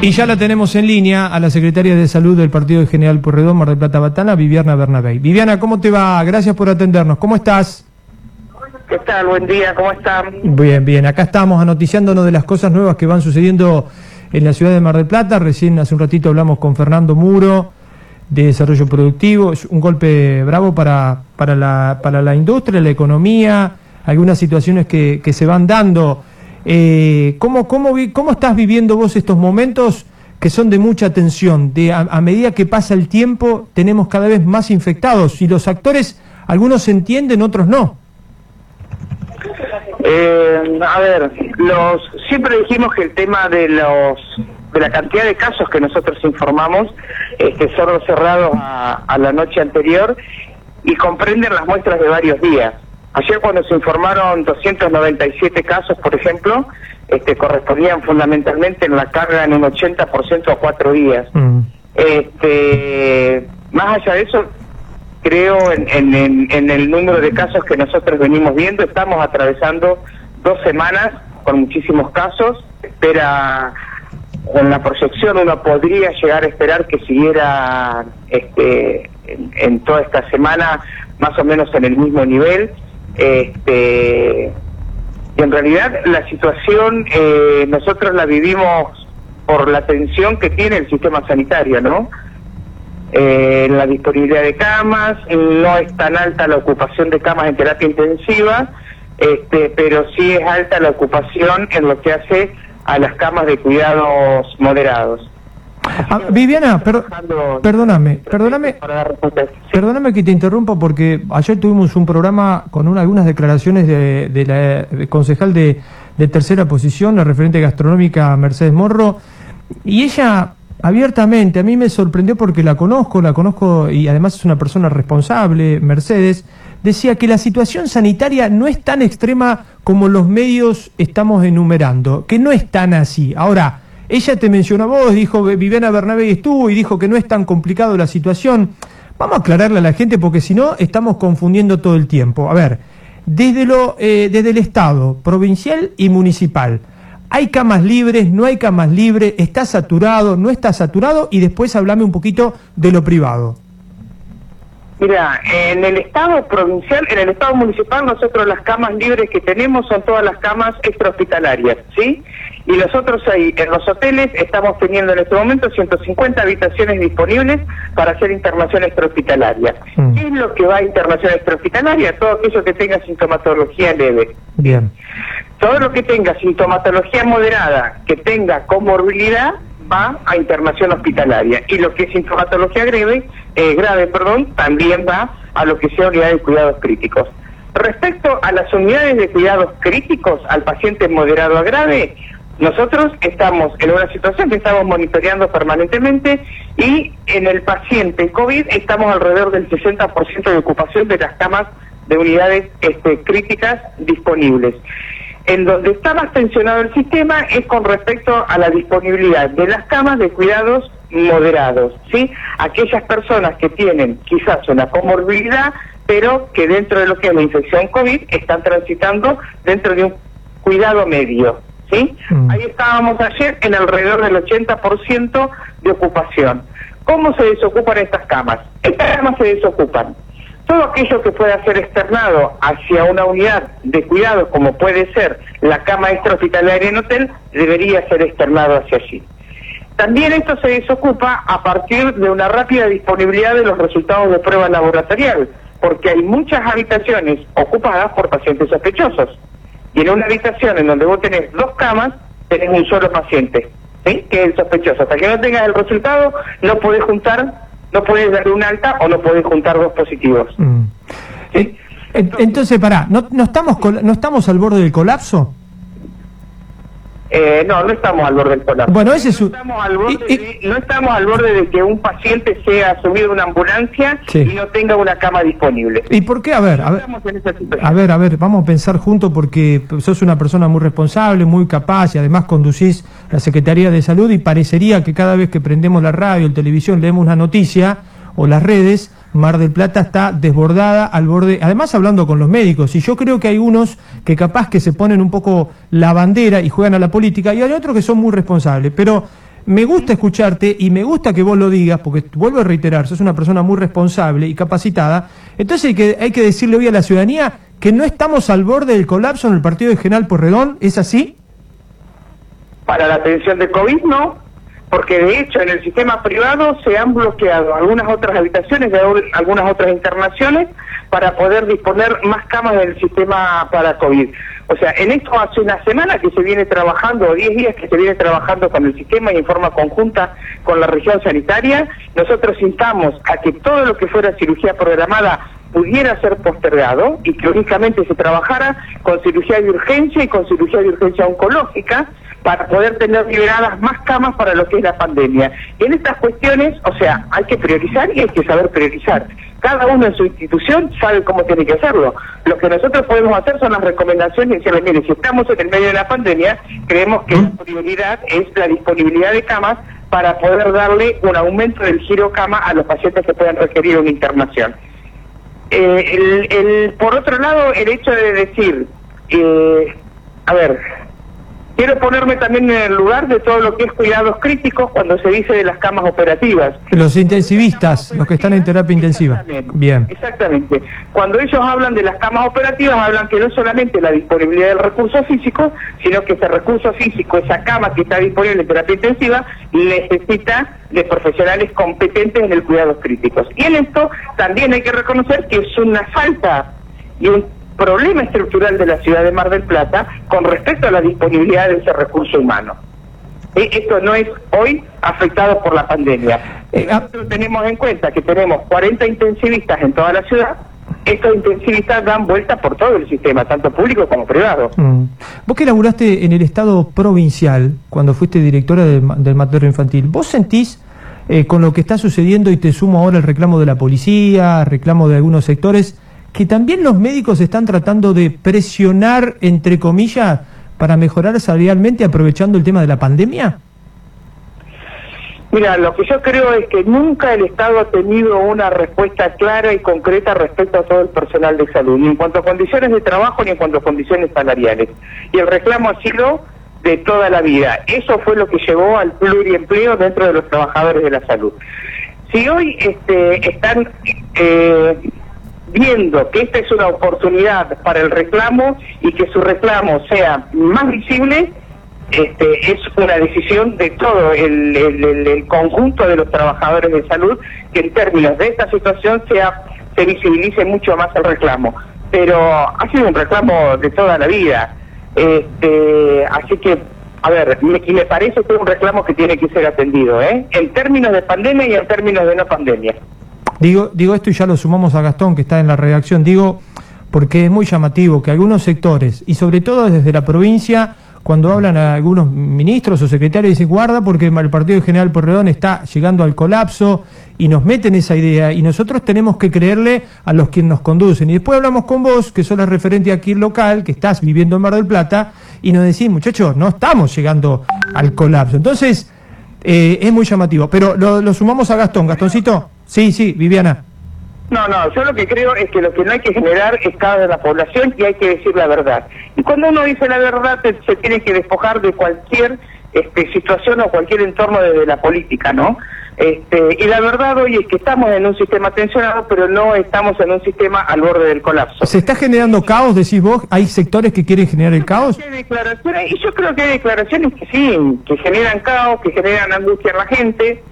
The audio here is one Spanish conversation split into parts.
Y ya la tenemos en línea a la secretaria de Salud del Partido de General Porredón, Mar del Plata Batana, Viviana Bernabé. Viviana, ¿cómo te va? Gracias por atendernos. ¿Cómo estás? ¿Qué tal? Buen día, ¿cómo están? Bien, bien. Acá estamos anoticiándonos de las cosas nuevas que van sucediendo en la ciudad de Mar del Plata. Recién hace un ratito hablamos con Fernando Muro de Desarrollo Productivo. Es un golpe bravo para, para, la, para la industria, la economía, algunas situaciones que, que se van dando. Eh, ¿cómo, cómo, ¿Cómo estás viviendo vos estos momentos que son de mucha tensión? De, a, medida que pasa el tiempo, tenemos cada vez más infectados y los actores, algunos entienden, otros no. Eh, a ver, los siempre dijimos que el tema de los de la cantidad de casos que nosotros informamos este, son cerrados a, a la noche anterior y comprenden las muestras de varios días. Ayer cuando se informaron 297 casos, por ejemplo, este, correspondían fundamentalmente en la carga en un 80% a cuatro días. Mm. Este, más allá de eso, creo en, en- en- en el número de casos que nosotros venimos viendo. Estamos atravesando dos semanas con muchísimos casos. Espera, con la proyección uno podría llegar a esperar que siguiera este, en, en toda esta semana más o menos en el mismo nivel. Este, y en realidad la situación eh, nosotros la vivimos por la tensión que tiene el sistema sanitario, ¿no? Eh, la disponibilidad de camas, no es tan alta la ocupación de camas en terapia intensiva, este, pero sí es alta la ocupación en lo que hace a las camas de cuidados moderados. Ah, Viviana, per- perdóname, perdóname. Perdóname que te interrumpa porque ayer tuvimos un programa con una- algunas declaraciones de, la concejal de, de tercera posición, la referente gastronómica Mercedes Morro, y ella abiertamente, a mí me sorprendió porque la conozco, la conozco y además es una persona responsable, Mercedes, decía que la situación sanitaria no es tan extrema como los medios estamos enumerando, que no es tan así. Ahora, ella te mencionó a vos, dijo que Viviana Bernabé estuvo y dijo que no es tan complicado la situación. Vamos a aclararle a la gente porque si no estamos confundiendo todo el tiempo. A ver, desde, lo, eh, desde el Estado, provincial y municipal, ¿hay camas libres? ¿No hay camas libres? ¿Está saturado? ¿No está saturado? Y después hablame un poquito de lo privado. Mira, en el estado provincial, en el estado municipal, nosotros las camas libres que tenemos son todas las camas extrahospitalarias, ¿sí? Y nosotros ahí, en los hoteles, estamos teniendo en este momento 150 habitaciones disponibles para hacer internación extrahospitalaria. Mm. ¿Qué es lo que va a internación extrahospitalaria? Todo aquello que tenga sintomatología leve. Bien. Todo lo que tenga sintomatología moderada, que tenga comorbilidad, va a internación hospitalaria. Y lo que es sintomatología grave, eh, grave, perdón, también va a lo que sea unidad de cuidados críticos. Respecto a las unidades de cuidados críticos al paciente moderado a grave, nosotros estamos en una situación que estamos monitoreando permanentemente y en el paciente COVID estamos alrededor del 60% de ocupación de las camas de unidades este, críticas disponibles. En donde está más tensionado el sistema es con respecto a la disponibilidad de las camas de cuidados moderados, ¿sí? Aquellas personas que tienen quizás una comorbilidad, pero que dentro de lo que es la infección COVID están transitando dentro de un cuidado medio, ¿sí? Mm. Ahí estábamos ayer en alrededor del 80% de ocupación. ¿Cómo se desocupan estas camas? Estas camas se desocupan todo aquello que pueda ser externado hacia una unidad de cuidado, como puede ser la cama extrahospitalaria en hotel, debería ser externado hacia allí. También esto se desocupa a partir de una rápida disponibilidad de los resultados de prueba laboratorial, porque hay muchas habitaciones ocupadas por pacientes sospechosos. Y en una habitación en donde vos tenés dos camas, tenés un solo paciente, ¿sí? que es el sospechoso. Hasta que no tengas el resultado, no podés juntar, no podés darle un alta o no podés juntar dos positivos. Mm. ¿sí? En- Entonces, pará, ¿no, no, estamos, col- ¿no estamos al borde del colapso? Eh, no, no estamos al borde del colapso. Bueno, ese es no estamos al borde y- y- de, no estamos al borde de que un paciente sea subido a una ambulancia Sí. y no tenga una cama disponible. ¿Y por qué? A ver. A ver, a ver, vamos a pensar juntos porque sos una persona muy responsable, muy capaz y además conducís la Secretaría de Salud y parecería que cada vez que prendemos la radio, la televisión, leemos una noticia o las redes, Mar del Plata está desbordada al borde, además hablando con los médicos, y yo creo que hay unos que capaz que se ponen un poco la bandera y juegan a la política y hay otros que son muy responsables, pero me gusta escucharte y me gusta que vos lo digas, porque vuelvo a reiterar, sos una persona muy responsable y capacitada, entonces hay que, hay que decirle hoy a la ciudadanía que no estamos al borde del colapso en el partido de General Porredón, ¿es así? Para la atención de COVID no, porque de hecho en el sistema privado se han bloqueado algunas otras habitaciones de algunas otras internaciones para poder disponer más camas del sistema para COVID. O sea, en esto hace una semana que se viene trabajando, o 10 días que se viene trabajando con el sistema y en forma conjunta con la región sanitaria, nosotros instamos a que todo lo que fuera cirugía programada pudiera ser postergado y que únicamente se trabajara con cirugía de urgencia y con cirugía de urgencia oncológica para poder tener liberadas más camas para lo que es la pandemia. Y en estas cuestiones, o sea, hay que priorizar y hay que saber priorizar. Cada uno en su institución sabe cómo tiene que hacerlo. Lo que nosotros podemos hacer son las recomendaciones y decirle, mire, si estamos en el medio de la pandemia, creemos que la prioridad es la disponibilidad de camas para poder darle un aumento del giro cama a los pacientes que puedan requerir una internación. Eh, el, por otro lado, el hecho de decir, eh, a ver, quiero ponerme también en el lugar de todo lo que es cuidados críticos cuando se dice de las camas operativas. Los intensivistas, los que están en terapia intensiva. Bien. Exactamente. Cuando ellos hablan de las camas operativas, hablan que no solamente la disponibilidad del recurso físico, sino que ese recurso físico, esa cama que está disponible en terapia intensiva, necesita de profesionales competentes en el cuidados críticos. Y en esto también hay que reconocer que es una falta y un problema estructural de la ciudad de Mar del Plata con respecto a la disponibilidad de ese recurso humano. E, esto no es hoy afectado por la pandemia. Eh, ah. Nosotros tenemos en cuenta que tenemos 40 intensivistas en toda la ciudad, estos intensivistas dan vuelta por todo el sistema, tanto público como privado. Mm. Vos que laburaste en el Estado provincial, cuando fuiste directora del materno infantil, ¿vos sentís eh, con lo que está sucediendo, y te sumo ahora el reclamo de la policía, reclamo de algunos sectores, que también los médicos están tratando de presionar, entre comillas, para mejorar salarialmente aprovechando el tema de la pandemia? Mira, lo que yo creo es que nunca el Estado ha tenido una respuesta clara y concreta respecto a todo el personal de salud, ni en cuanto a condiciones de trabajo ni en cuanto a condiciones salariales. Y el reclamo ha sido de toda la vida. Eso fue lo que llevó al pluriempleo dentro de los trabajadores de la salud. Si hoy este, están eh, viendo que esta es una oportunidad para el reclamo y que su reclamo sea más visible, este, es una decisión de todo el, conjunto de los trabajadores de salud que en términos de esta situación sea se visibilice mucho más el reclamo. Pero ha sido un reclamo de toda la vida. Este, así que, a ver, me, me parece que es un reclamo que tiene que ser atendido, ¿eh? En términos de pandemia y en términos de no pandemia. Digo, digo esto y ya lo sumamos a Gastón, que está en la redacción. Digo, porque es muy llamativo que algunos sectores, y sobre todo desde la provincia, cuando hablan a algunos ministros o secretarios, dicen guarda porque el Partido General Porredón está llegando al colapso y nos meten esa idea y nosotros tenemos que creerle a los que nos conducen. Y después hablamos con vos, que sos la referente aquí local, que estás viviendo en Mar del Plata, y nos decís, muchachos, no estamos llegando al colapso. Entonces, eh, es muy llamativo. Pero lo, lo sumamos a Gastón. Gastoncito. Sí, sí, Viviana. No, no, yo lo que creo es que lo que no hay que generar es cada de la población y hay que decir la verdad. Y cuando uno dice la verdad se tiene que despojar de cualquier este, situación o cualquier entorno desde la política, ¿no? Este, y la verdad hoy es que estamos en un sistema tensionado, pero no estamos en un sistema al borde del colapso. ¿Se está generando caos, decís vos? ¿Hay sectores que quieren generar el caos? y yo creo que hay declaraciones que sí, que generan caos, que generan angustia en la gente.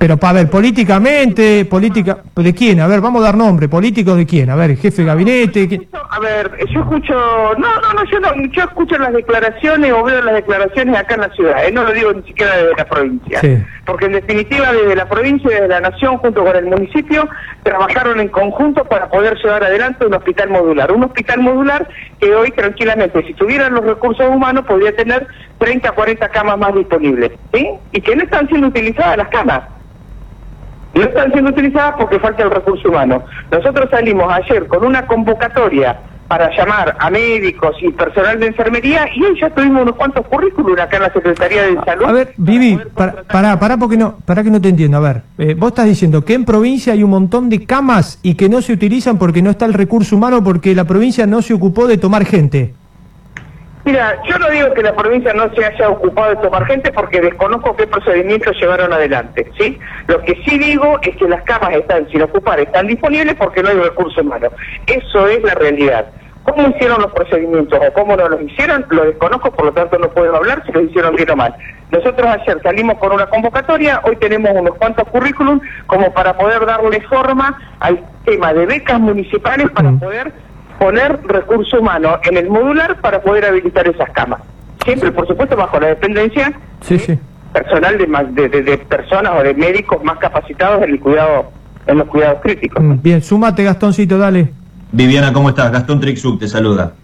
Pero para ver, políticamente, política, ¿de quién? A ver, vamos a dar nombre, político de quién? A ver, jefe de gabinete. A ver, yo escucho, no, no, no, yo no, yo escucho las declaraciones o veo las declaraciones acá en la ciudad, ¿eh? no lo digo ni siquiera desde la provincia. Porque en definitiva desde la provincia y desde la nación junto con el municipio trabajaron en conjunto para poder llevar adelante un hospital modular. Un hospital modular que hoy tranquilamente, si tuvieran los recursos humanos, podría tener 30 40 camas más disponibles, ¿sí? Y que no están siendo utilizadas las camas no están siendo utilizadas porque falta el recurso humano. Nosotros salimos ayer con una convocatoria para llamar a médicos y personal de enfermería y hoy ya tuvimos unos cuantos currículums acá en la Secretaría de Salud. A ver, Vivi, para, para, porque no, para que no te entiendo. A ver, eh, vos estás diciendo que en provincia hay un montón de camas y que no se utilizan porque no está el recurso humano porque la provincia no se ocupó de tomar gente. Mira, yo no digo que la provincia no se haya ocupado de tomar gente porque desconozco qué procedimientos llevaron adelante, ¿sí? Lo que sí digo es que las camas están sin ocupar, están disponibles porque no hay recursos humanos. Eso es la realidad. ¿Cómo hicieron los procedimientos o cómo no los hicieron? Lo desconozco, por lo tanto no puedo hablar si lo hicieron bien o mal. Nosotros ayer salimos con una convocatoria, hoy tenemos unos cuantos currículum como para poder darle forma al tema de becas municipales para poder poner recurso humano en el modular para poder habilitar esas camas. Siempre, por supuesto, bajo la dependencia sí, sí. personal de, de, de, personas o de médicos más capacitados en el cuidado, en los cuidados críticos. Mm, bien, súmate, Gastoncito, dale. Viviana, ¿cómo estás? Gastón Trixuk te saluda.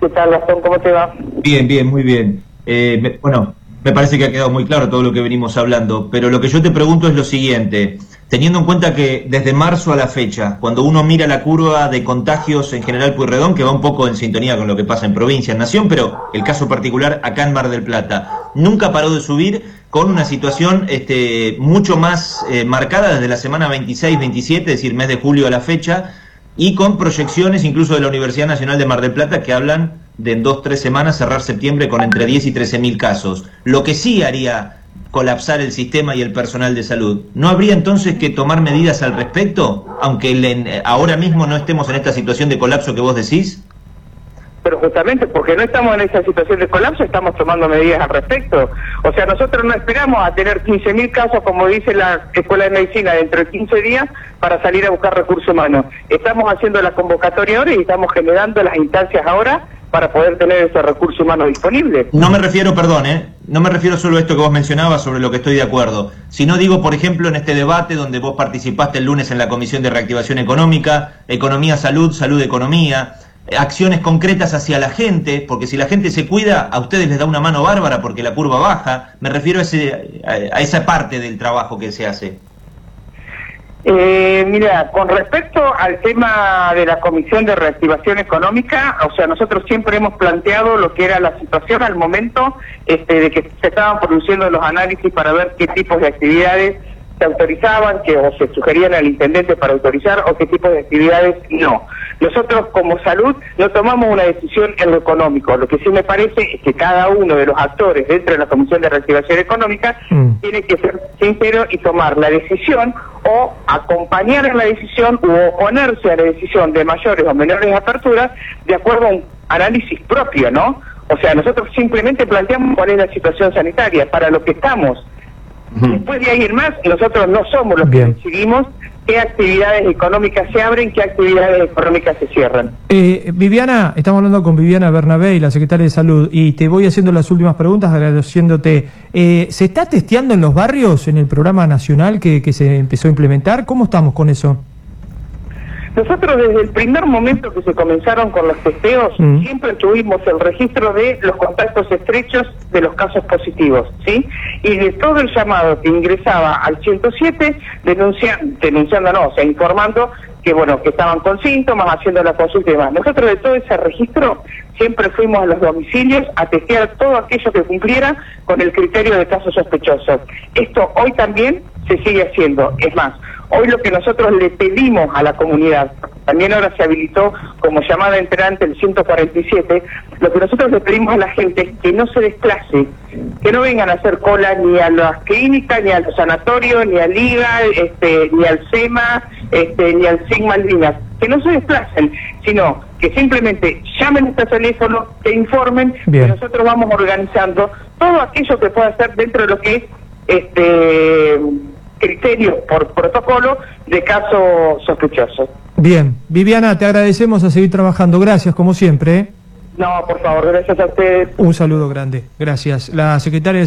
¿Qué tal, Gastón? ¿Cómo te va? Bien, bien, muy bien. Eh, me, bueno, me parece que ha quedado muy claro todo lo que venimos hablando, pero lo que yo te pregunto es lo siguiente. Teniendo en cuenta que desde marzo a la fecha, cuando uno mira la curva de contagios en general Puyredón, que va un poco en sintonía con lo que pasa en provincia, en nación, pero el caso particular acá en Mar del Plata, nunca paró de subir con una situación este, mucho más eh, marcada desde la semana 26-27, es decir, mes de julio a la fecha, y con proyecciones incluso de la Universidad Nacional de Mar del Plata que hablan de en dos, tres semanas cerrar septiembre con entre 10 y 13 mil casos. Lo que sí haría colapsar el sistema y el personal de salud. ¿No habría entonces que tomar medidas al respecto, aunque ahora mismo no estemos en esta situación de colapso que vos decís? pero justamente porque no estamos en esa situación de colapso, estamos tomando medidas al respecto. O sea, nosotros no esperamos a tener 15.000 casos, como dice la Escuela de Medicina, dentro de 15 días para salir a buscar recursos humanos. Estamos haciendo la convocatoria ahora y estamos generando las instancias ahora para poder tener. No me refiero, perdón, ¿eh? no me refiero solo a esto que vos mencionabas sobre lo que estoy de acuerdo, sino digo, por ejemplo, en este debate donde vos participaste el lunes en la Comisión de Reactivación Económica, Economía Salud, Salud Economía, acciones concretas hacia la gente, porque si la gente se cuida, a ustedes les da una mano bárbara porque la curva baja. Me refiero a, ese, a esa parte del trabajo que se hace. Eh, mira, con respecto al tema de la Comisión de Reactivación Económica, o sea, nosotros siempre hemos planteado lo que era la situación al momento este, de que se estaban produciendo los análisis para ver qué tipos de actividades se autorizaban, que o se sugerían al intendente para autorizar o qué tipo de actividades no. Nosotros como salud no tomamos una decisión en lo económico. Lo que sí me parece es que cada uno de los actores dentro de la Comisión de Reactivación Económica mm. tiene que ser sincero y tomar la decisión o acompañar en la decisión o oponerse a la decisión de mayores o menores aperturas de acuerdo a un análisis propio, ¿no? O sea, nosotros simplemente planteamos cuál es la situación sanitaria, para lo que estamos Después de ir más, nosotros no somos los que decidimos qué actividades económicas se abren, qué actividades económicas se cierran. Eh, Viviana, estamos hablando con Viviana Bernabé, la secretaria de Salud, y te voy haciendo las últimas preguntas agradeciéndote. Eh, ¿Se está testeando en los barrios en el programa nacional que, que se empezó a implementar? ¿Cómo estamos con eso? Nosotros desde el primer momento que se comenzaron con los testeos, mm. siempre tuvimos el registro de los contactos estrechos de los casos positivos, ¿sí? Y de todo el llamado que ingresaba al 107, denuncia, denunciando, no, o sea, informando que, bueno, que estaban con síntomas, haciendo la consulta y demás. Nosotros de todo ese registro siempre fuimos a los domicilios a testear todo aquello que cumpliera con el criterio de casos sospechosos. Esto hoy también se sigue haciendo. Es más, Hoy lo que nosotros le pedimos a la comunidad, también ahora se habilitó como llamada entrante el 147, lo que nosotros le pedimos a la gente es que no se desplace, que no vengan a hacer cola ni a las clínicas, ni al sanatorio, ni al IGA, este, ni al SEMA, este, ni al SIG Malvinas, que no se desplacen, sino que simplemente llamen a este teléfono, que informen, que nosotros vamos organizando todo aquello que pueda hacer dentro de lo que es este criterio por protocolo de caso sospechoso. Bien, Viviana, te agradecemos a seguir trabajando. Gracias, como siempre. ¿eh? No, por favor, gracias a ustedes. Un saludo grande. Gracias. La secretaria